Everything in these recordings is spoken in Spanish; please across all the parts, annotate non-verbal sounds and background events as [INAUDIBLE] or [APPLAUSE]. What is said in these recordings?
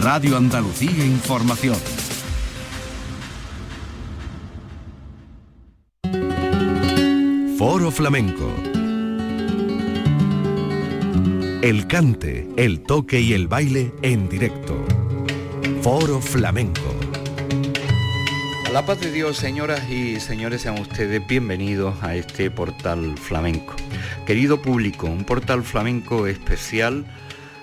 Radio Andalucía Información. Foro Flamenco. El cante, el toque y el baile en directo. Foro Flamenco. A la paz de Dios, señoras y señores, sean ustedes bienvenidos a este portal flamenco. Querido público, un portal flamenco especial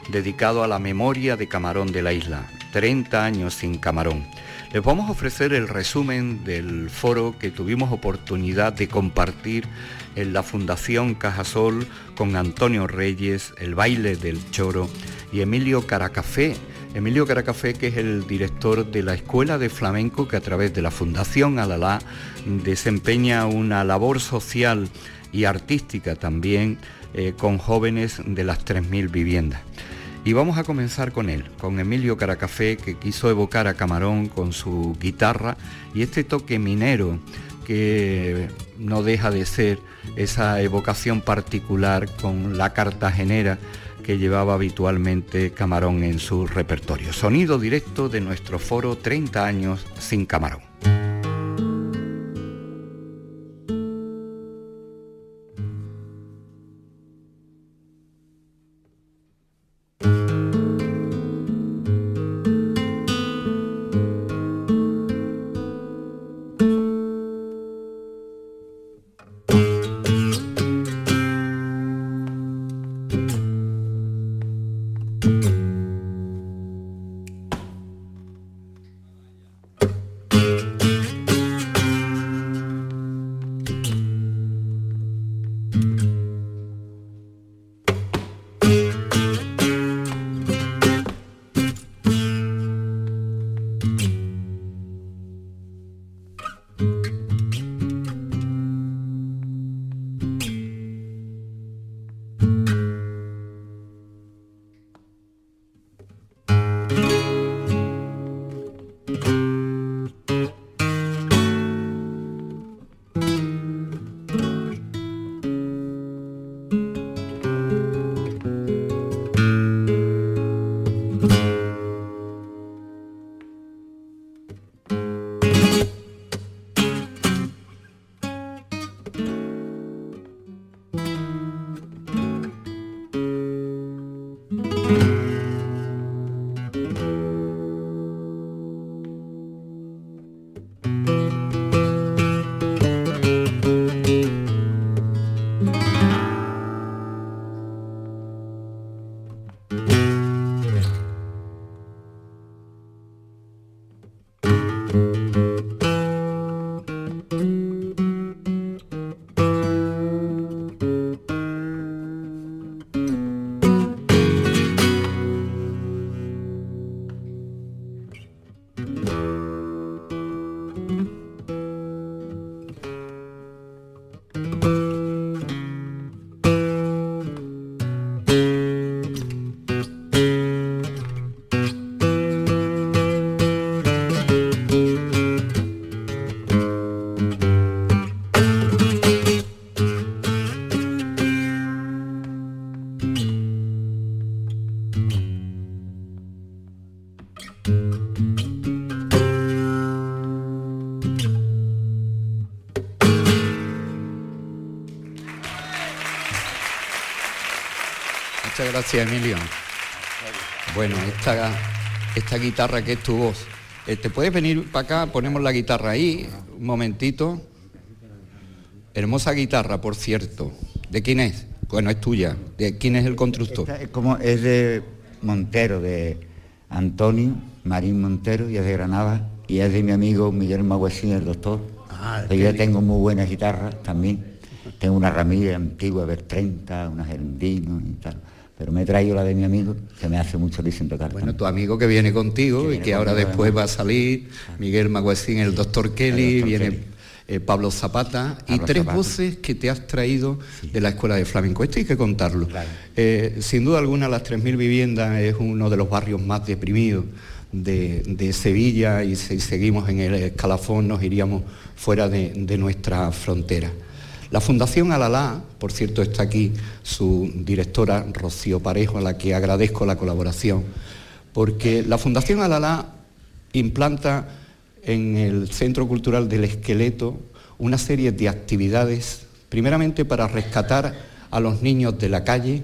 dedicado a la memoria de Camarón de la isla, 30 años sin Camarón. Les vamos a ofrecer el resumen del foro que tuvimos oportunidad de compartir en la Fundación Cajasol con Antonio Reyes, el baile del choro y Emilio Caracafé. Emilio Caracafé, que es el director de la Escuela de Flamenco, que a través de la Fundación Alalá desempeña una labor social y artística también eh, con jóvenes de las 3.000 viviendas. Y vamos a comenzar con él, con Emilio Caracafé, que quiso evocar a Camarón con su guitarra y este toque minero que no deja de ser esa evocación particular con la cartagenera que llevaba habitualmente Camarón en su repertorio. Sonido directo de nuestro foro 30 años sin Camarón. Gracias, Emilio. Bueno, esta, esta guitarra que es tu voz. Eh, ¿Te puedes venir para acá? Ponemos la guitarra ahí, un momentito. Hermosa guitarra, por cierto. ¿De quién es? Bueno, es tuya. ¿De quién es el constructor? es, como, es de Montero, de Antonio Marín Montero, y es de Granada, y es de mi amigo Miguel Maguesín, el doctor. Ah, yo tengo muy buenas guitarras también. Tengo una ramilla antigua, ver 30, unas Gerendino y tal pero me he traído la de mi amigo, que me hace mucho tocar. Bueno, tu amigo que viene contigo y que ahora después va a salir, Miguel Maguesín, el doctor Kelly, viene eh, Pablo Zapata, y tres voces que te has traído de la Escuela de Flamenco. Esto hay que contarlo. Eh, sin duda alguna, las 3.000 viviendas es uno de los barrios más deprimidos de, Sevilla y si seguimos en el escalafón nos iríamos fuera de, de nuestra frontera. La Fundación Alalá, por cierto, está aquí su directora Rocío Parejo, a la que agradezco la colaboración, porque la Fundación Alalá implanta en el Centro Cultural del Esqueleto una serie de actividades, primeramente para rescatar a los niños de la calle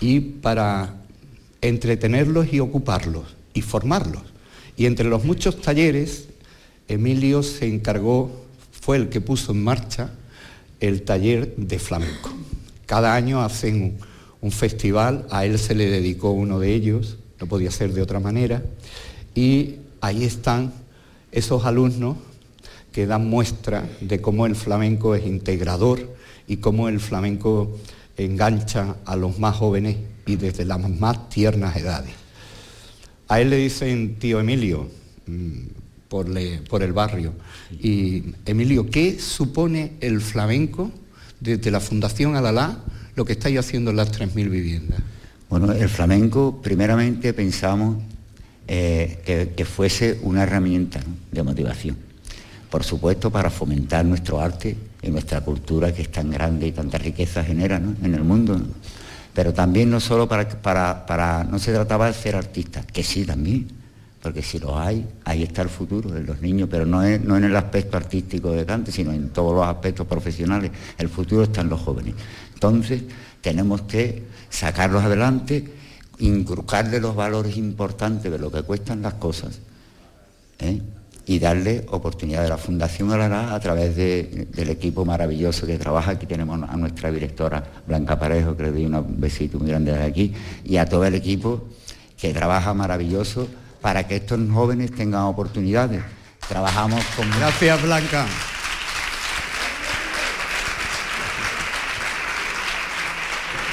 y para entretenerlos y ocuparlos y formarlos. Y entre los muchos talleres, Emilio se encargó, fue el que puso en marcha el taller de flamenco. Cada año hacen un, festival, a él se le dedicó uno de ellos, no podía ser de otra manera, y ahí están esos alumnos que dan muestra de cómo el flamenco es integrador y cómo el flamenco engancha a los más jóvenes y desde las más tiernas edades. A él le dicen tío Emilio por, el barrio. Y Emilio, ¿qué supone el flamenco desde la Fundación Alalá, lo que estáis haciendo en las 3.000 viviendas? Bueno, el flamenco primeramente pensamos eh, que, fuese una herramienta de motivación. Por supuesto, para fomentar nuestro arte y nuestra cultura que es tan grande y tanta riqueza genera en el mundo. Pero también no solo para, para, para, no se trataba de ser artistas, que sí también, porque si lo hay, ahí está el futuro de los niños, pero no, es, no en el aspecto artístico de cante, sino en todos los aspectos profesionales. El futuro está en los jóvenes. Entonces, tenemos que sacarlos adelante, inculcarle los valores importantes de lo que cuestan las cosas ¿eh? y darle oportunidad de la Fundación Alará a través del equipo maravilloso que trabaja. Aquí tenemos a nuestra directora Blanca Parejo, que le doy un besito muy grande desde aquí, y a todo el equipo que trabaja maravilloso para que estos jóvenes tengan oportunidades. Trabajamos con... Gracias, Blanca.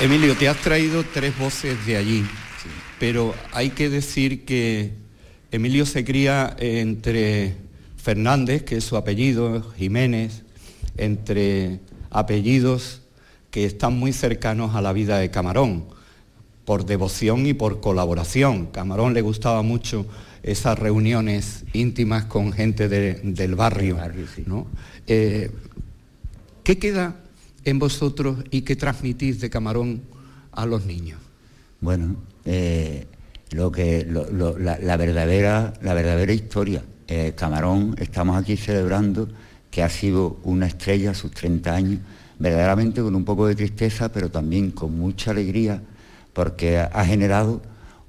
Emilio, te has traído tres voces de allí, pero hay que decir que Emilio se cría entre Fernández, que es su apellido, Jiménez, entre apellidos que están muy cercanos a la vida de Camarón por devoción y por colaboración. Camarón le gustaba mucho esas reuniones íntimas con gente del barrio. Eh, ¿Qué queda en vosotros y qué transmitís de Camarón a los niños? Bueno, eh, lo que, la, verdadera, la verdadera historia. Eh, Camarón, estamos aquí celebrando que ha sido una estrella a sus 30 años, verdaderamente con un poco de tristeza, pero también con mucha alegría porque ha generado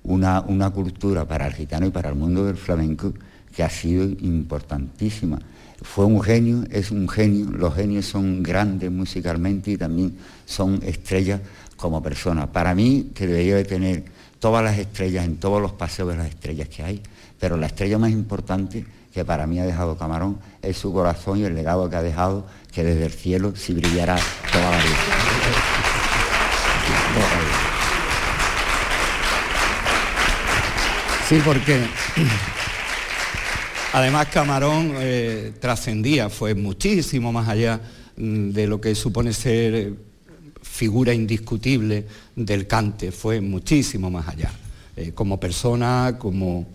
una, cultura para el gitano y para el mundo del flamenco que ha sido importantísima. Fue un genio, es un genio, los genios son grandes musicalmente y también son estrellas como personas. Para mí, que debería de tener todas las estrellas en todos los paseos de las estrellas que hay, pero la estrella más importante que para mí ha dejado Camarón es su corazón y el legado que ha dejado, que desde el cielo sí brillará toda la vida. Sí, porque además Camarón eh, trascendía, fue muchísimo más allá mm, de lo que supone ser eh, figura indiscutible del cante, fue muchísimo más allá, eh, como persona, como,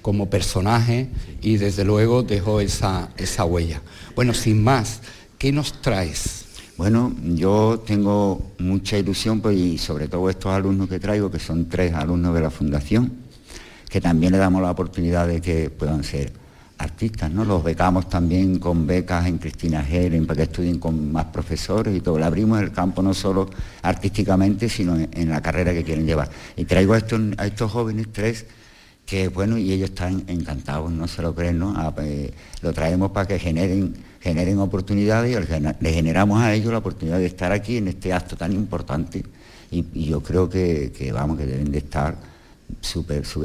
como personaje y desde luego dejó esa, esa huella. Bueno, sin más, ¿qué nos traes? Bueno, yo tengo mucha ilusión pues, y sobre todo estos alumnos que traigo, que son tres alumnos de la Fundación, que también le damos la oportunidad de que puedan ser artistas, ¿no? Los becamos también con becas en Cristina Helen para que estudien con más profesores y todo. Le abrimos el campo no solo artísticamente, sino en, la carrera que quieren llevar. Y traigo a estos, jóvenes tres que, bueno, y ellos están encantados, no se lo creen, ¿no? Ah, pues, lo traemos para que generen, generen oportunidades y les generamos a ellos la oportunidad de estar aquí en este acto tan importante. Y, yo creo que, vamos, que deben de estar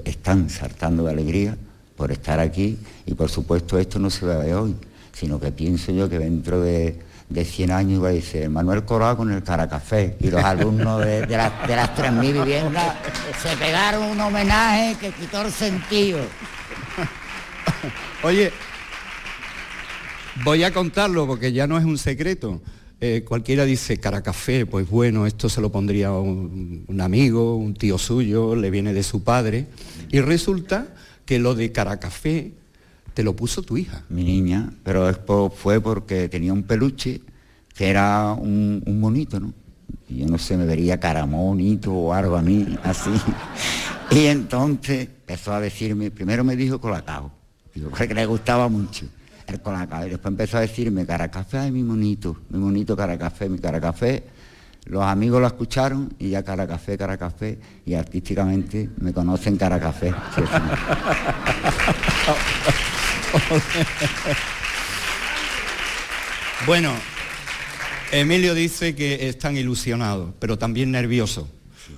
están saltando de alegría por estar aquí y por supuesto esto no se va de hoy, sino que pienso yo que dentro de, de 100 años va a decir Manuel Corao con el Caracafé y los alumnos de, de, las, de las 3.000 viviendas se pegaron un homenaje que quitó el sentido. Oye, voy a contarlo porque ya no es un secreto. Eh, cualquiera dice Caracafé, pues bueno, esto se lo pondría un, amigo, un tío suyo, le viene de su padre. Y resulta que lo de Caracafé te lo puso tu hija. Mi niña, pero fue porque tenía un peluche que era un, un monito, ¿no? Y yo no sé, me vería caramonito o algo a mí, así. [LAUGHS] y entonces empezó a decirme, primero me dijo colacao, digo, porque le gustaba mucho el colacao, y después empezó a decirme cara café, ay mi monito, mi monito cara café, mi cara café. Los amigos lo escucharon y ya cara café, cara café, y artísticamente me conocen cara café. [LAUGHS] bueno, Emilio dice que están ilusionados, pero también nerviosos,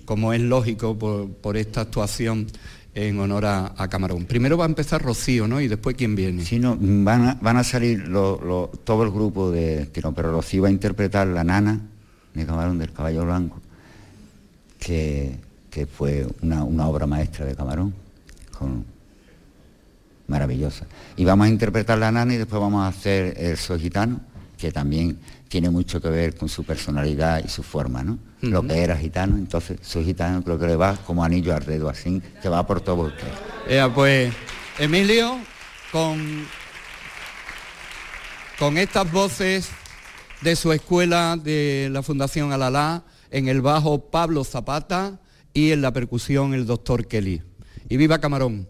como es lógico por, esta actuación en honor a, Camarón. Primero va a empezar Rocío, ¿no? Y después quién viene. Sí, no, van a, salir todo el grupo de Tino, pero Rocío va a interpretar la nana de Camarón del Caballo Blanco, que, fue una, obra maestra de Camarón, maravillosa. Y vamos a interpretar la nana y después vamos a hacer el Soy Gitano, que también tiene mucho que ver con su personalidad y su forma, ¿no? Lo que era gitano, entonces su gitano creo que le va como anillo al dedo, así que va por todo usted. Ya, pues, Emilio, con, con estas voces de su escuela de la Fundación Alalá, en el bajo Pablo Zapata y en la percusión el doctor Kelly. Y viva Camarón.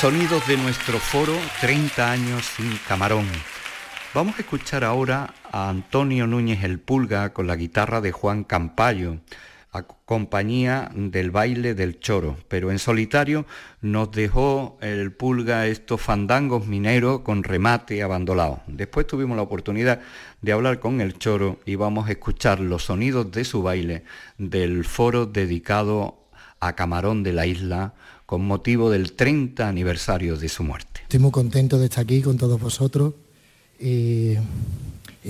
Sonidos de nuestro foro 30 años sin camarón. Vamos a escuchar ahora a Antonio Núñez el Pulga con la guitarra de Juan Campayo, a compañía del baile del choro, pero en solitario nos dejó el Pulga estos fandangos mineros con remate abandonado. Después tuvimos la oportunidad de hablar con el choro y vamos a escuchar los sonidos de su baile del foro dedicado a Camarón de la Isla con motivo del 30 aniversario de su muerte. Estoy muy contento de estar aquí con todos vosotros y,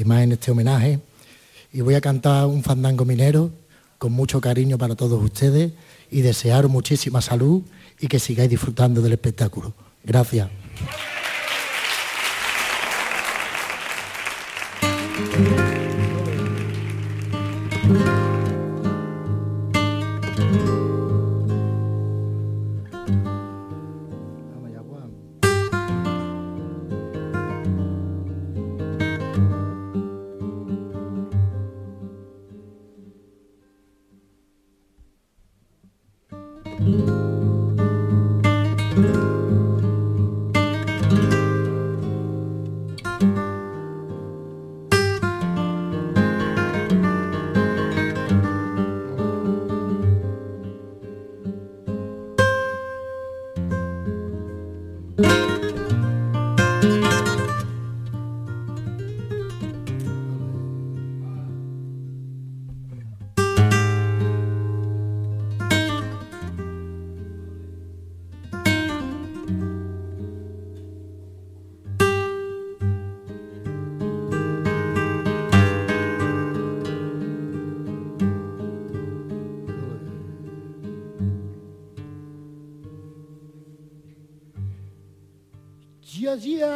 más en este homenaje. Y voy a cantar un fandango minero con mucho cariño para todos ustedes y desearos muchísima salud y que sigáis disfrutando del espectáculo. Gracias. Ya ya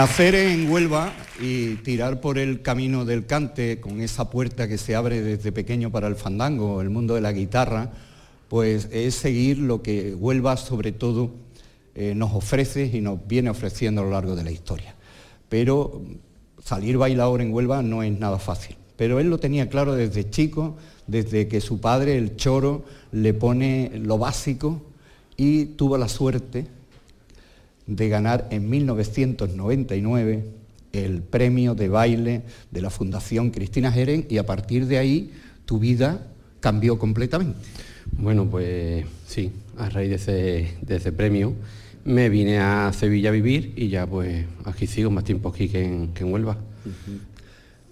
Nacer en Huelva y tirar por el camino del cante con esa puerta que se abre desde pequeño para el fandango, el mundo de la guitarra, pues es seguir lo que Huelva sobre todo eh, nos ofrece y nos viene ofreciendo a lo largo de la historia. Pero salir bailador en Huelva no es nada fácil. Pero él lo tenía claro desde chico, desde que su padre, el choro, le pone lo básico y tuvo la suerte de ganar en 1999 el premio de baile de la Fundación Cristina Jeren y a partir de ahí tu vida cambió completamente. Bueno, pues sí, a raíz de ese, premio me vine a Sevilla a vivir y ya pues aquí sigo más tiempo aquí que en, Huelva.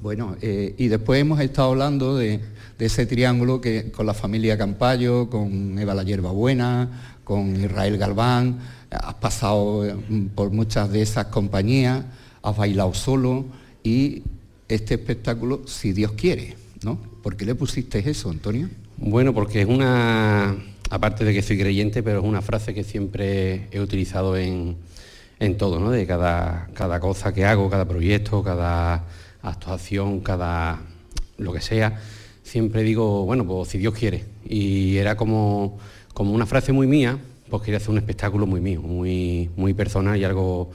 Bueno, eh, y después hemos estado hablando de, ese triángulo que con la familia Campayo, con Eva la Hierba Buena, con Israel Galván, has pasado mm, por muchas de esas compañías, has bailado solo y este espectáculo, si Dios quiere, ¿no? ¿Por qué le pusiste eso, Antonio? Bueno, porque es una, aparte de que soy creyente, pero es una frase que siempre he utilizado en, todo, ¿no? De cada, cada cosa que hago, cada proyecto, cada actuación, cada lo que sea, siempre digo, bueno, pues si Dios quiere. Y era como, como una frase muy mía, pues quería hacer un espectáculo muy mío, muy, muy personal y algo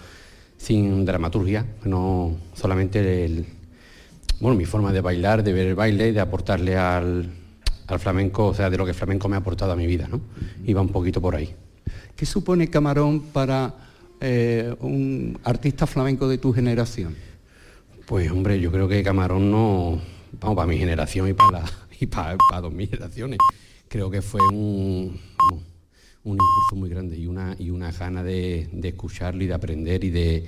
sin dramaturgia, no solamente el, bueno, mi forma de bailar, de ver el baile y de aportarle al, al flamenco, o sea, de lo que el flamenco me ha aportado a mi vida, ¿no? Iba un poquito por ahí. ¿Qué supone Camarón para eh, un artista flamenco de tu generación? Pues hombre, yo creo que Camarón no, vamos, para mi generación y para, [LAUGHS] y para, dos mil generaciones, creo que fue un, un impulso muy grande y una, y una gana de, escucharlo y de aprender y de,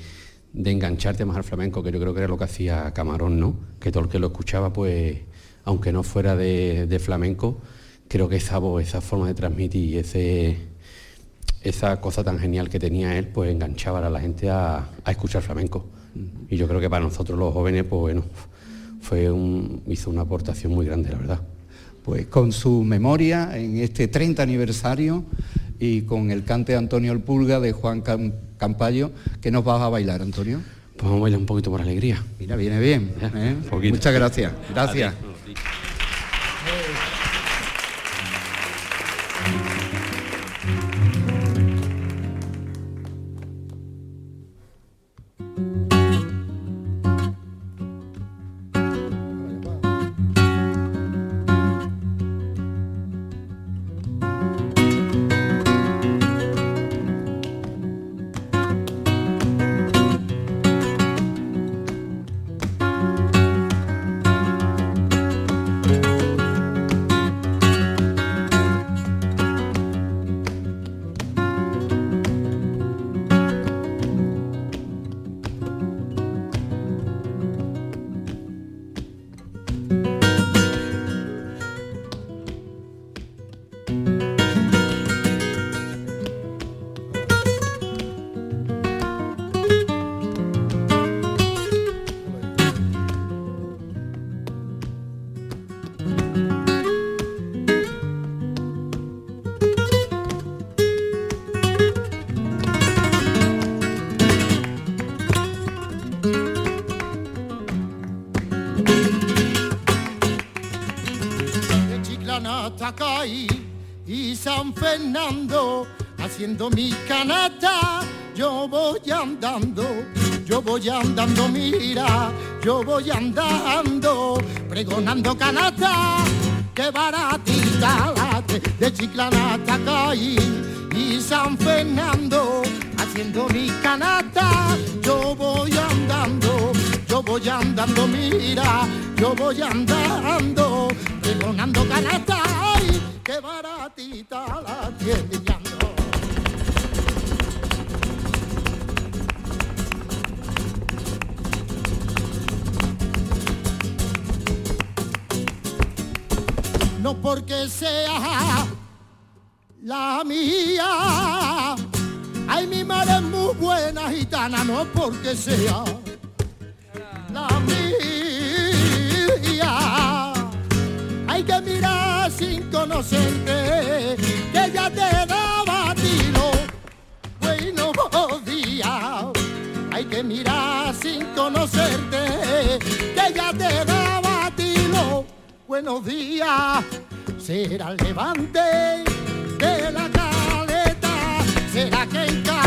engancharte más al flamenco, que yo creo que era lo que hacía Camarón, ¿no? Que todo el que lo escuchaba, pues, aunque no fuera de, flamenco, creo que esa voz, esa forma de transmitir y ese, esa cosa tan genial que tenía él, pues enganchaba a la gente a, escuchar flamenco. Y yo creo que para nosotros los jóvenes, pues bueno, fue un, hizo una aportación muy grande, la verdad. Pues con su memoria en este 30 aniversario y con el cante de Antonio El Pulga de Juan Campayo, ¿qué nos vas a bailar, Antonio? Pues vamos a bailar un poquito por alegría. Mira, viene bien. ¿eh? Muchas gracias. Gracias. Haciendo mi canasta, yo voy andando, yo voy andando, mira, yo voy andando, pregonando canasta, que baratita late de Chiclana caí y San Fernando, haciendo mi canasta, yo voy andando, yo voy andando, mira, yo voy andando, pregonando canasta, ay, que baratita la tiene no porque sea la mía. Ay, mi madre es muy buena gitana, no porque sea la mía. Hay que mirar sin conocerte, que ya te daba tiro. Buenos días. Hay que mirar sin conocerte, que ya te daba tiro buenos días, será el levante de la caleta, será que cae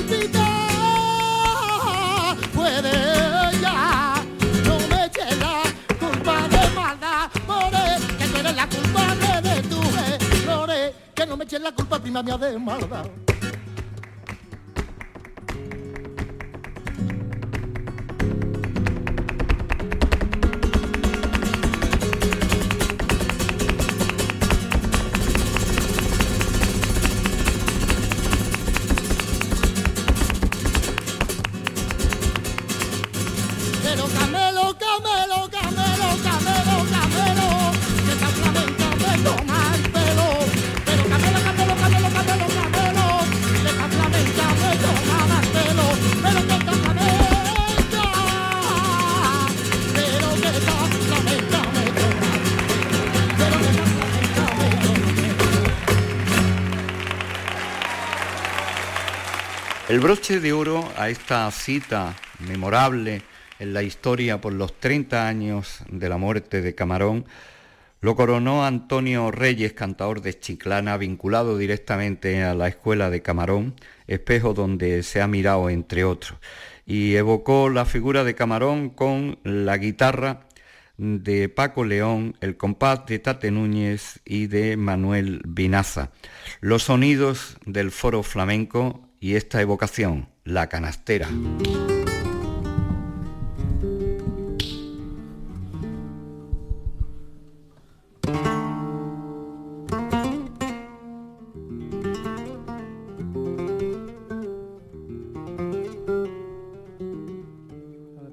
olvidar. Puede ella, no me eche la culpa de maldad, more, que tú eres la culpable de tus errores. Que no me eches la culpa, prima mía, de maldad. El broche de oro a esta cita memorable en la historia por los 30 años de la muerte de Camarón lo coronó Antonio Reyes, cantador de Chiclana, vinculado directamente a la escuela de Camarón, espejo donde se ha mirado entre otros, y evocó la figura de Camarón con la guitarra de Paco León, el compás de Tate Núñez y de Manuel Vinaza. Los sonidos del foro flamenco y esta evocación, la canastera.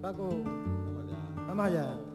Paco, vamos allá.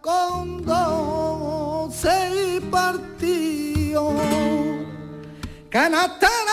con doce partidos. Canastana.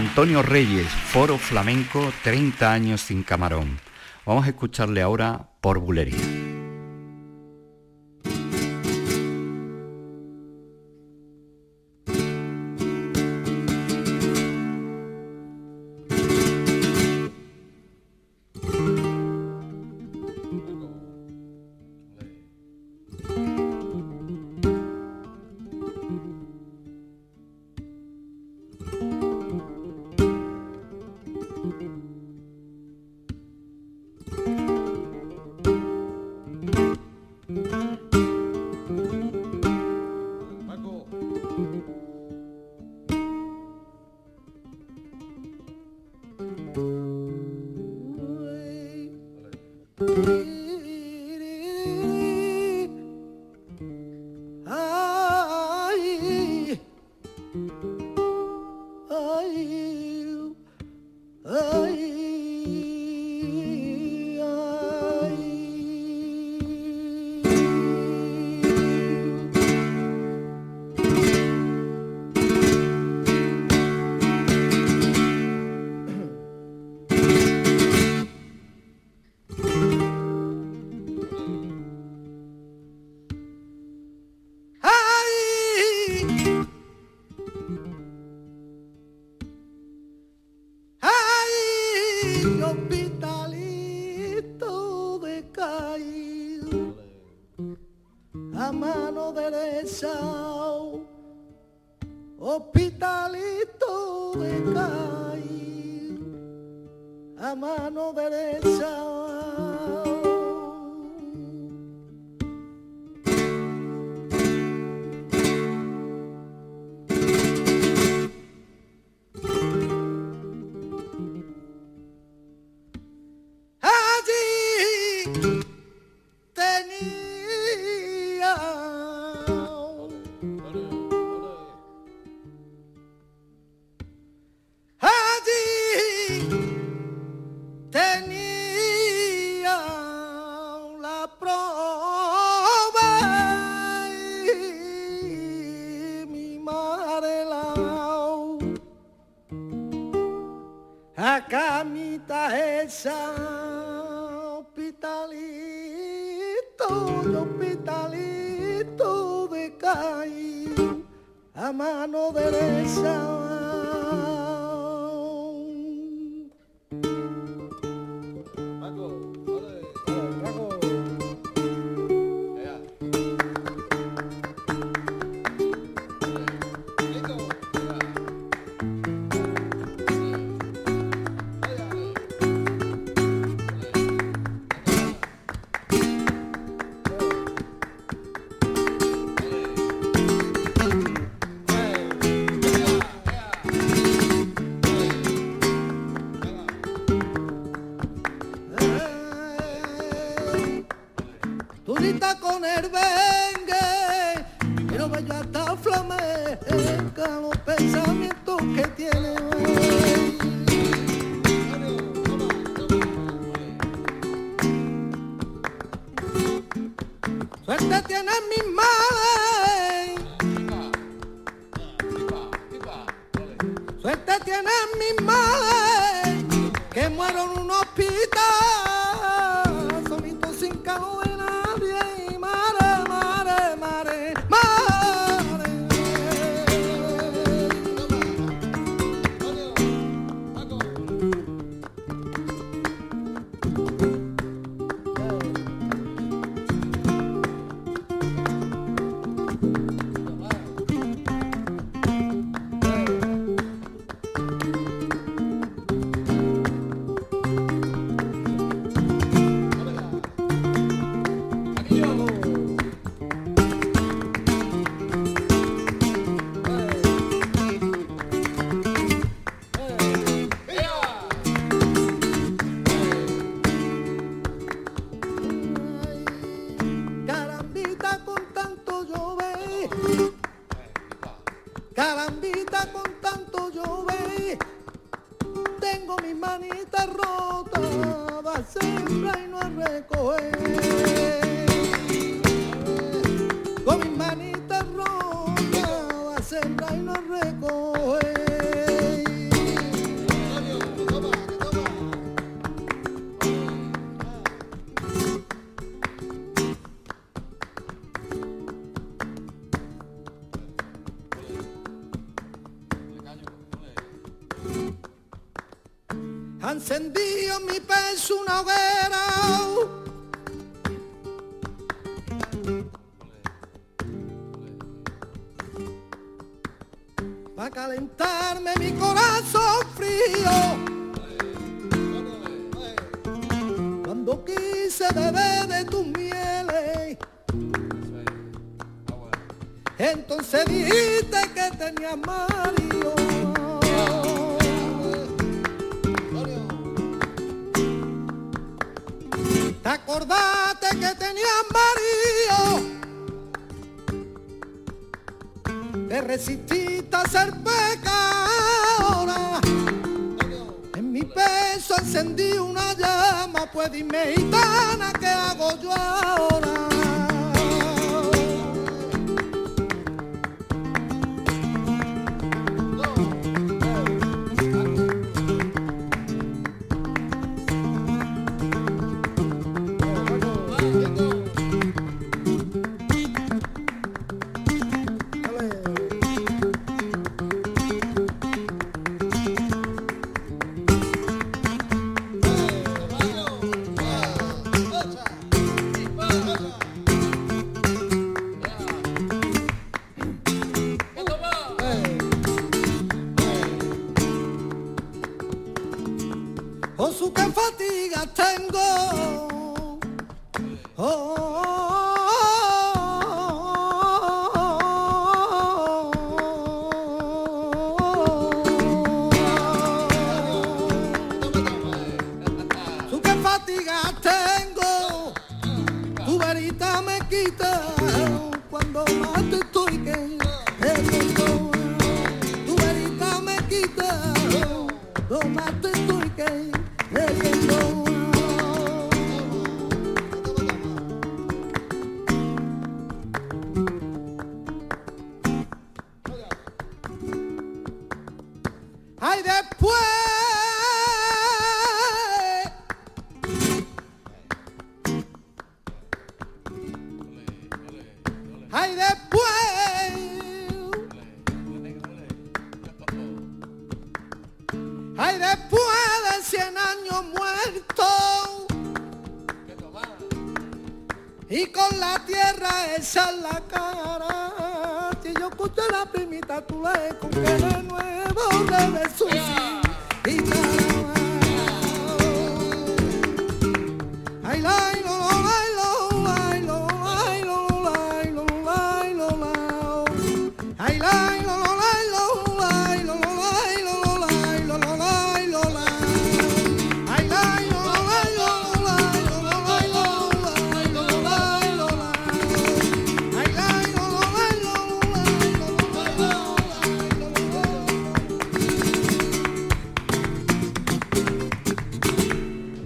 Antonio Reyes, Foro Flamenco, 30 años sin camarón. Vamos a escucharle ahora por bulería. sun.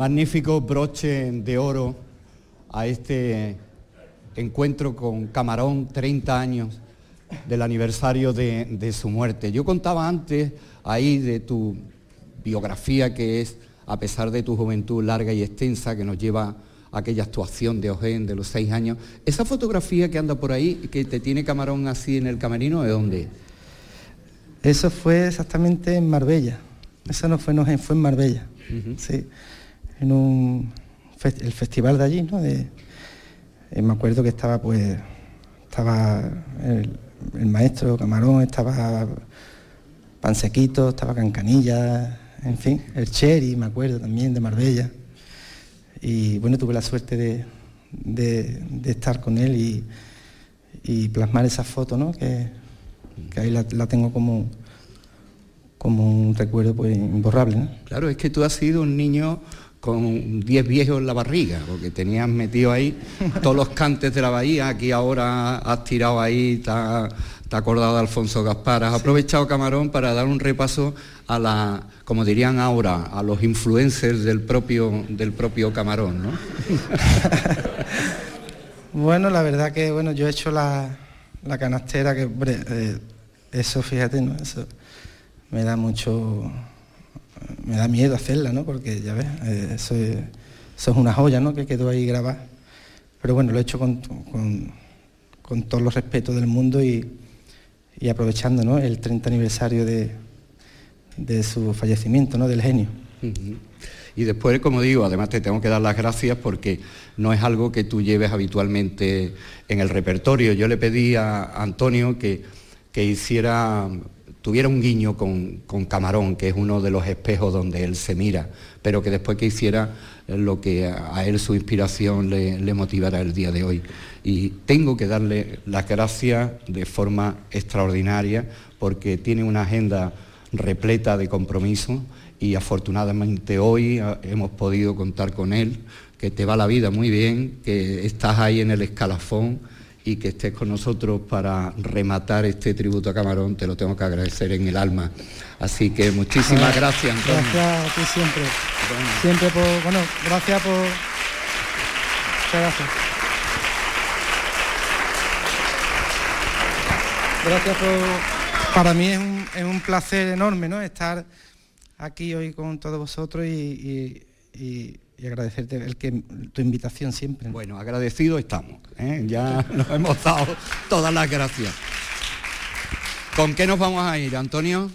Magnífico broche de oro a este encuentro con Camarón, 30 años del aniversario de, su muerte. Yo contaba antes ahí de tu biografía que es, a pesar de tu juventud larga y extensa, que nos lleva a aquella actuación de Ojén de los seis años, esa fotografía que anda por ahí, que te tiene Camarón así en el camerino, ¿de dónde? Eso fue exactamente en Marbella. Eso no fue en fue en Marbella. Sí. En un el festival de allí, ¿no? De, eh, me acuerdo que estaba pues estaba el, maestro Camarón, estaba Pansequito, estaba Cancanilla, en fin, el Cherry, me acuerdo también, de Marbella. Y bueno, tuve la suerte de, estar con él y, plasmar esa foto, ¿no? Que, ahí la, tengo como, como un recuerdo pues imborrable. Claro, es que tú has sido un niño con 10 viejos en la barriga, porque tenías metido ahí todos los cantes de la bahía, aquí ahora has tirado ahí, te has, acordado de Alfonso Gaspar, has aprovechado Camarón para dar un repaso a la, como dirían ahora, a los influencers del propio, del propio Camarón, ¿no? [LAUGHS] bueno, la verdad que bueno, yo he hecho la, canastera, que eh, eso fíjate, ¿no? Eso me da mucho me da miedo hacerla, ¿no? Porque ya ves, eh, eso, es, una joya, ¿no? Que quedó ahí grabada. Pero bueno, lo he hecho con, con, todos los respetos del mundo y, aprovechando ¿no? el 30 aniversario de, de su fallecimiento, ¿no? Del genio. Y después, como digo, además te tengo que dar las gracias porque no es algo que tú lleves habitualmente en el repertorio. Yo le pedí a Antonio que, que hiciera tuviera un guiño con, Camarón, que es uno de los espejos donde él se mira, pero que después que hiciera lo que a él su inspiración le, le motivara el día de hoy. Y tengo que darle las gracias de forma extraordinaria porque tiene una agenda repleta de compromisos y afortunadamente hoy hemos podido contar con él, que te va la vida muy bien, que estás ahí en el escalafón y que estés con nosotros para rematar este tributo a Camarón, te lo tengo que agradecer en el alma. Así que muchísimas gracias, Antonio. Gracias a ti siempre. Siempre por, bueno, gracias por... Muchas gracias. Gracias por... Para mí es un, placer enorme, ¿no? Estar aquí hoy con todos vosotros y y agradecerte el que, tu invitación siempre. Bueno, agradecido estamos. ¿eh? Ya [LAUGHS] nos hemos dado todas las gracias. ¿Con qué nos vamos a ir, Antonio?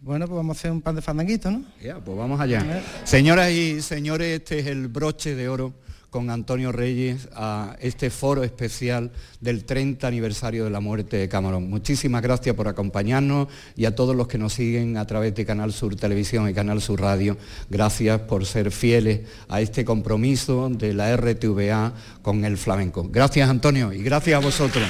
Bueno, pues vamos a hacer un pan de fandanguito, ¿no? Ya, pues vamos allá. Señoras y señores, este es el broche de oro con Antonio Reyes a este foro especial del 30 aniversario de la muerte de Camarón. Muchísimas gracias por acompañarnos y a todos los que nos siguen a través de Canal Sur Televisión y Canal Sur Radio. Gracias por ser fieles a este compromiso de la RTVA con el flamenco. Gracias Antonio y gracias a vosotros.